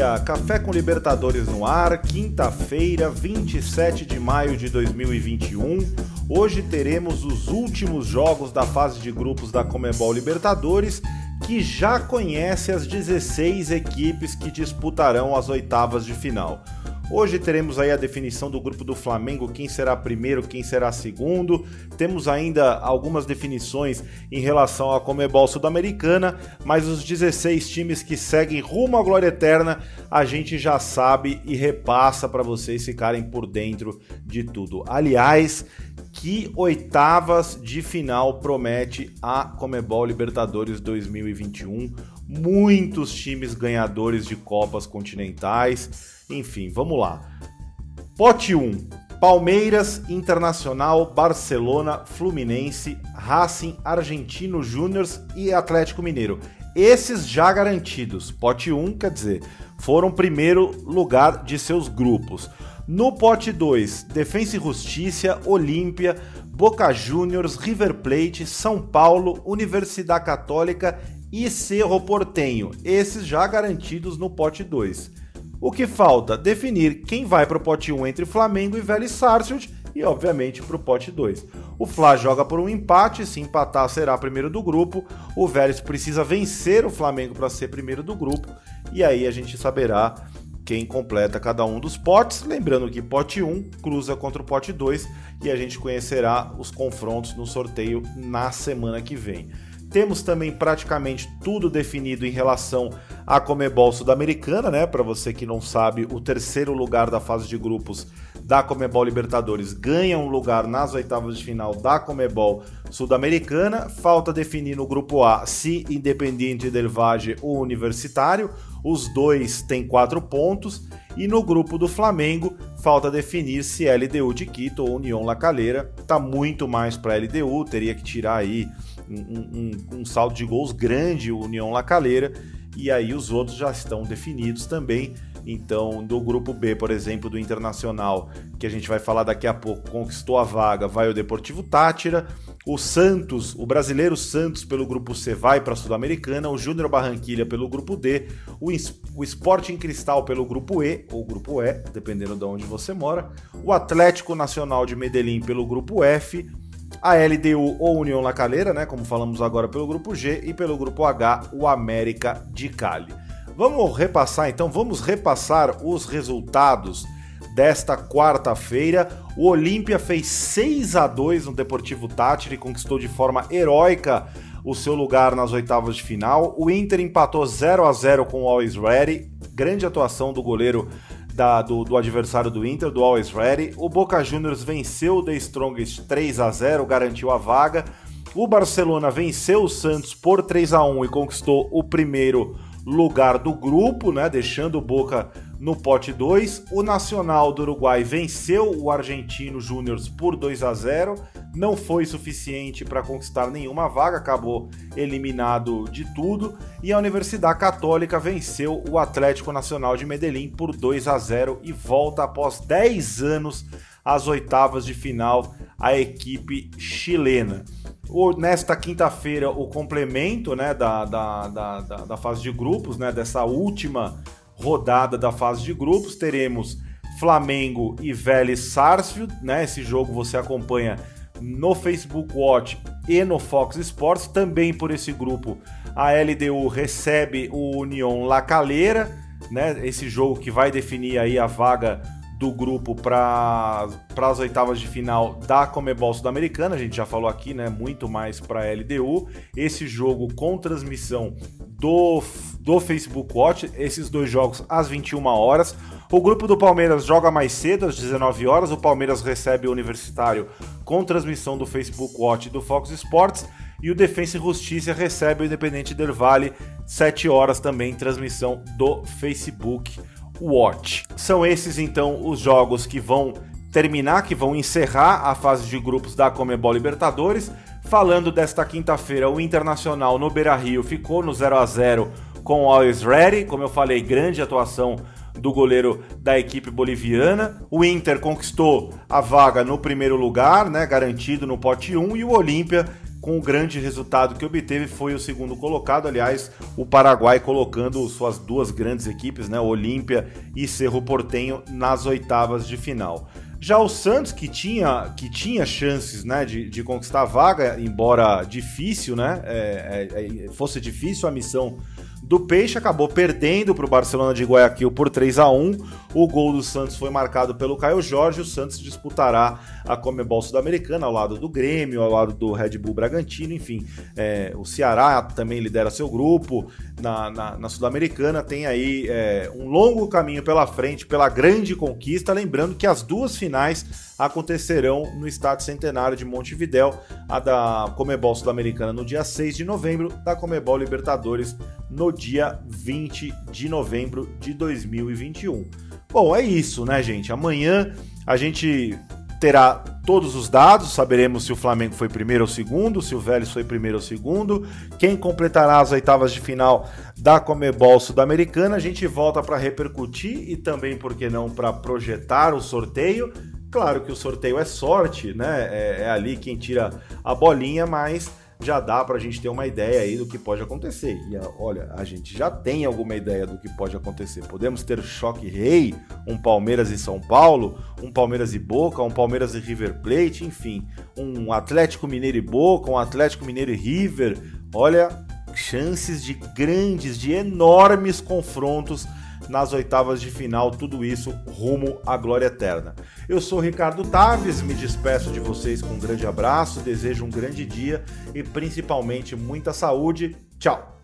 dia! Café com Libertadores no ar, quinta-feira, 27 de maio de 2021. Hoje teremos os últimos jogos da fase de grupos da Comebol Libertadores, que já conhece as 16 equipes que disputarão as oitavas de final. Hoje teremos aí a definição do grupo do Flamengo, quem será primeiro, quem será segundo. Temos ainda algumas definições em relação à Comebol Sul-Americana, mas os 16 times que seguem rumo à glória eterna, a gente já sabe e repassa para vocês ficarem por dentro de tudo. Aliás, que oitavas de final promete a Comebol Libertadores 2021? Muitos times ganhadores de Copas continentais enfim, vamos lá. Pote 1. Palmeiras, Internacional, Barcelona, Fluminense, Racing, Argentino Júnior e Atlético Mineiro. Esses já garantidos. Pote 1, quer dizer, foram primeiro lugar de seus grupos. No pote 2, Defensa e Justiça, Olímpia, Boca Juniors, River Plate, São Paulo, Universidade Católica e Cerro Portenho. Esses já garantidos no pote 2. O que falta? Definir quem vai para o pote 1 entre Flamengo e Vélez Sarsfield e, obviamente, para o pote 2. O Fla joga por um empate, se empatar será primeiro do grupo. O Vélez precisa vencer o Flamengo para ser primeiro do grupo e aí a gente saberá quem completa cada um dos potes. Lembrando que pote 1 cruza contra o pote 2 e a gente conhecerá os confrontos no sorteio na semana que vem. Temos também praticamente tudo definido em relação à Comebol Sudamericana, né? Para você que não sabe, o terceiro lugar da fase de grupos da Comebol Libertadores ganha um lugar nas oitavas de final da Comebol Sudamericana. Falta definir no grupo A se Independiente del Valle ou Universitário. Os dois têm quatro pontos. E no grupo do Flamengo, falta definir se LDU de Quito ou União La Calera. Tá muito mais para LDU, teria que tirar aí um, um, um saldo de gols grande, o União Lacaleira, e aí os outros já estão definidos também. Então, do grupo B, por exemplo, do Internacional, que a gente vai falar daqui a pouco, conquistou a vaga, vai o Deportivo Tátira. O Santos, o brasileiro Santos pelo grupo C vai para a Sul-Americana, o Júnior Barranquilha pelo grupo D, o, o Sporting Cristal pelo grupo E, ou grupo E, dependendo de onde você mora, o Atlético Nacional de Medellín pelo grupo F, a LDU ou União La Calera, né, como falamos agora pelo grupo G, e pelo grupo H, o América de Cali. Vamos repassar então, vamos repassar os resultados desta quarta-feira. O Olímpia fez 6 a 2 no Deportivo Tátira e conquistou de forma heróica o seu lugar nas oitavas de final. O Inter empatou 0 a 0 com o Always Ready. Grande atuação do goleiro da, do, do, adversário do Inter, do Always Ready. O Boca Juniors venceu o The Strongest 3 a 0 garantiu a vaga. O Barcelona venceu o Santos por 3 a 1 e conquistou o primeiro lugar do grupo, né, deixando o Boca no pote 2. O Nacional do Uruguai venceu o Argentino Júnior por 2 a 0 não foi suficiente para conquistar nenhuma vaga, acabou eliminado de tudo. E a Universidade Católica venceu o Atlético Nacional de Medellín por 2 a 0 e volta após 10 anos às oitavas de final a equipe chilena. Nesta quinta-feira, o complemento né, da, da, da, da, fase de grupos, né, dessa última rodada da fase de grupos, teremos Flamengo e Vélez Sarsfield. Né, esse jogo você acompanha no Facebook Watch e no Fox Sports. Também por esse grupo, a LDU recebe o União La Calera, né? Esse jogo que vai definir aí a vaga do grupo para as oitavas de final da Comebol Sul-Americana. A gente já falou aqui, né? Muito mais para a LDU. Esse jogo com transmissão do, do Facebook Watch. Esses dois jogos às 21 horas. O grupo do Palmeiras joga mais cedo, às 19 horas. O Palmeiras recebe o Universitário com transmissão do Facebook Watch e do Fox Sports. E o Defensa e Justiça recebe o Independente Del Vale, 7 horas também, transmissão do Facebook Watch. São esses então os jogos que vão terminar, que vão encerrar a fase de grupos da Comebol Libertadores. Falando desta quinta-feira, o Internacional no Beira-Rio ficou no 0 a 0 com o Always Ready, como eu falei, grande atuação do goleiro da equipe boliviana. O Inter conquistou a vaga no primeiro lugar, né, garantido no pote 1, e o Olímpia com o grande resultado que obteve foi o segundo colocado, aliás, o Paraguai colocando suas duas grandes equipes, né, Olímpia e Cerro Portenho, nas oitavas de final. Já o Santos, que tinha, que tinha chances né, de, de conquistar a vaga, embora difícil, né, é, é, é fosse difícil a missão do Peixe, acabou perdendo para o Barcelona de Guayaquil por 3 a 1 O gol do Santos foi marcado pelo Caio Jorge. O Santos disputará a Comebol Sul-Americana ao lado do Grêmio, ao lado do Red Bull Bragantino, enfim. É, o Ceará também lidera seu grupo. Na, na, na Sul-Americana tem aí é, um longo caminho pela frente, pela grande conquista. Lembrando que as duas finais acontecerão no Estádio Centenário de Montevidéu, a da Comebol Sul-Americana no dia 6 de novembro, da Comebol Libertadores no dia 20 de novembro de 2021. Bom, é isso, né, gente? Amanhã a gente terá todos os dados, saberemos se o Flamengo foi primeiro ou segundo, se o Vélez foi primeiro ou segundo, quem completará as oitavas de final da Comebol Sudamericana. A gente volta para repercutir e também, por que não, para projetar o sorteio. Claro que o sorteio é sorte, né? É, é ali quem tira a bolinha, mas já dá para a gente ter uma ideia aí do que pode acontecer. E olha, a gente já tem alguma ideia do que pode acontecer. Podemos ter choque rei, um Palmeiras e São Paulo, um Palmeiras e Boca, um Palmeiras e River Plate, enfim, um Atlético Mineiro e Boca, um Atlético Mineiro e River. Olha, chances de grandes, de enormes confrontos nas oitavas de final, tudo isso rumo à glória eterna. Eu sou Ricardo Taves, me despeço de vocês com um grande abraço, desejo um grande dia e principalmente muita saúde. Tchau!